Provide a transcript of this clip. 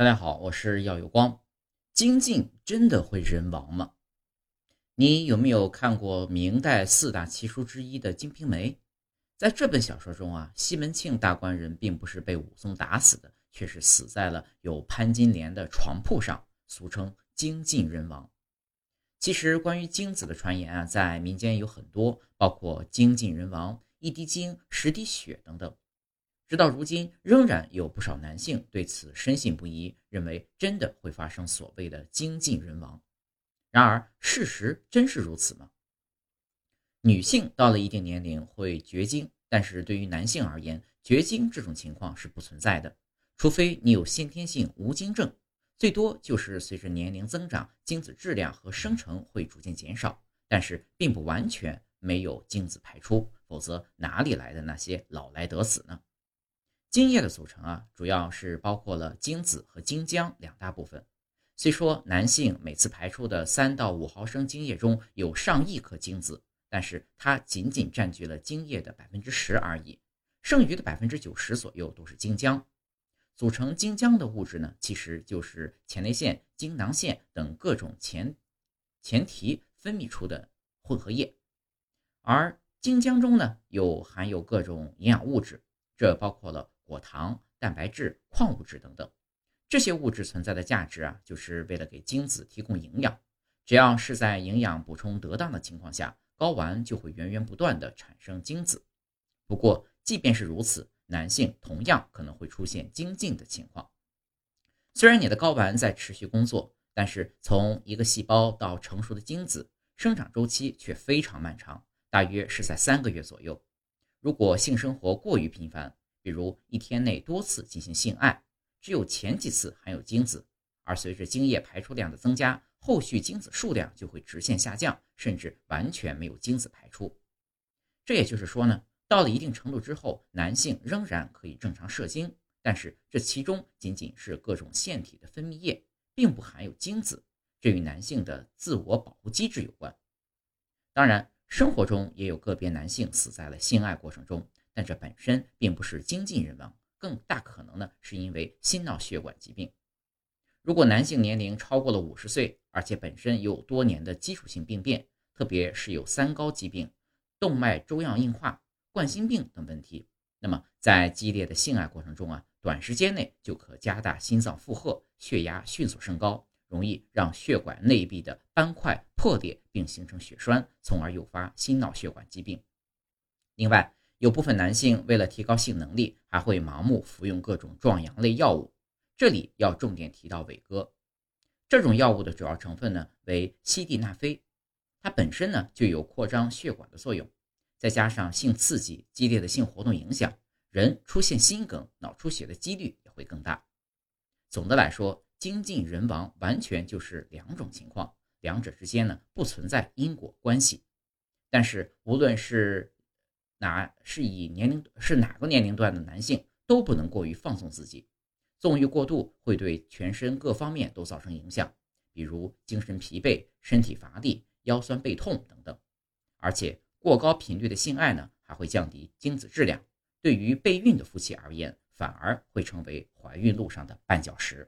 大家好，我是耀有光。精进真的会人亡吗？你有没有看过明代四大奇书之一的《金瓶梅》？在这本小说中啊，西门庆大官人并不是被武松打死的，却是死在了有潘金莲的床铺上，俗称精尽人亡。其实关于精子的传言啊，在民间有很多，包括精尽人亡、一滴精、十滴血等等。直到如今，仍然有不少男性对此深信不疑，认为真的会发生所谓的精尽人亡。然而，事实真是如此吗？女性到了一定年龄会绝经，但是对于男性而言，绝经这种情况是不存在的，除非你有先天性无精症，最多就是随着年龄增长，精子质量和生成会逐渐减少，但是并不完全没有精子排出，否则哪里来的那些老来得子呢？精液的组成啊，主要是包括了精子和精浆两大部分。虽说男性每次排出的三到五毫升精液中有上亿颗精子，但是它仅仅占据了精液的百分之十而已，剩余的百分之九十左右都是精浆。组成精浆的物质呢，其实就是前列腺、精囊腺等各种前前提分泌出的混合液。而精浆中呢，有含有各种营养物质，这包括了。果糖、蛋白质、矿物质等等，这些物质存在的价值啊，就是为了给精子提供营养。只要是在营养补充得当的情况下，睾丸就会源源不断的产生精子。不过，即便是如此，男性同样可能会出现精进的情况。虽然你的睾丸在持续工作，但是从一个细胞到成熟的精子，生长周期却非常漫长，大约是在三个月左右。如果性生活过于频繁，比如一天内多次进行性爱，只有前几次含有精子，而随着精液排出量的增加，后续精子数量就会直线下降，甚至完全没有精子排出。这也就是说呢，到了一定程度之后，男性仍然可以正常射精，但是这其中仅仅是各种腺体的分泌液，并不含有精子，这与男性的自我保护机制有关。当然，生活中也有个别男性死在了性爱过程中。但这本身并不是精尽人亡，更大可能呢是因为心脑血管疾病。如果男性年龄超过了五十岁，而且本身有多年的基础性病变，特别是有三高疾病、动脉粥样硬化、冠心病等问题，那么在激烈的性爱过程中啊，短时间内就可加大心脏负荷，血压迅速升高，容易让血管内壁的斑块破裂并形成血栓，从而诱发心脑血管疾病。另外，有部分男性为了提高性能力，还会盲目服用各种壮阳类药物。这里要重点提到伟哥，这种药物的主要成分呢为西地那非，它本身呢就有扩张血管的作用，再加上性刺激、激烈的性活动影响，人出现心梗、脑出血的几率也会更大。总的来说，精尽人亡完全就是两种情况，两者之间呢不存在因果关系。但是无论是哪是以年龄是哪个年龄段的男性都不能过于放纵自己，纵欲过度会对全身各方面都造成影响，比如精神疲惫、身体乏力、腰酸背痛等等。而且过高频率的性爱呢，还会降低精子质量，对于备孕的夫妻而言，反而会成为怀孕路上的绊脚石。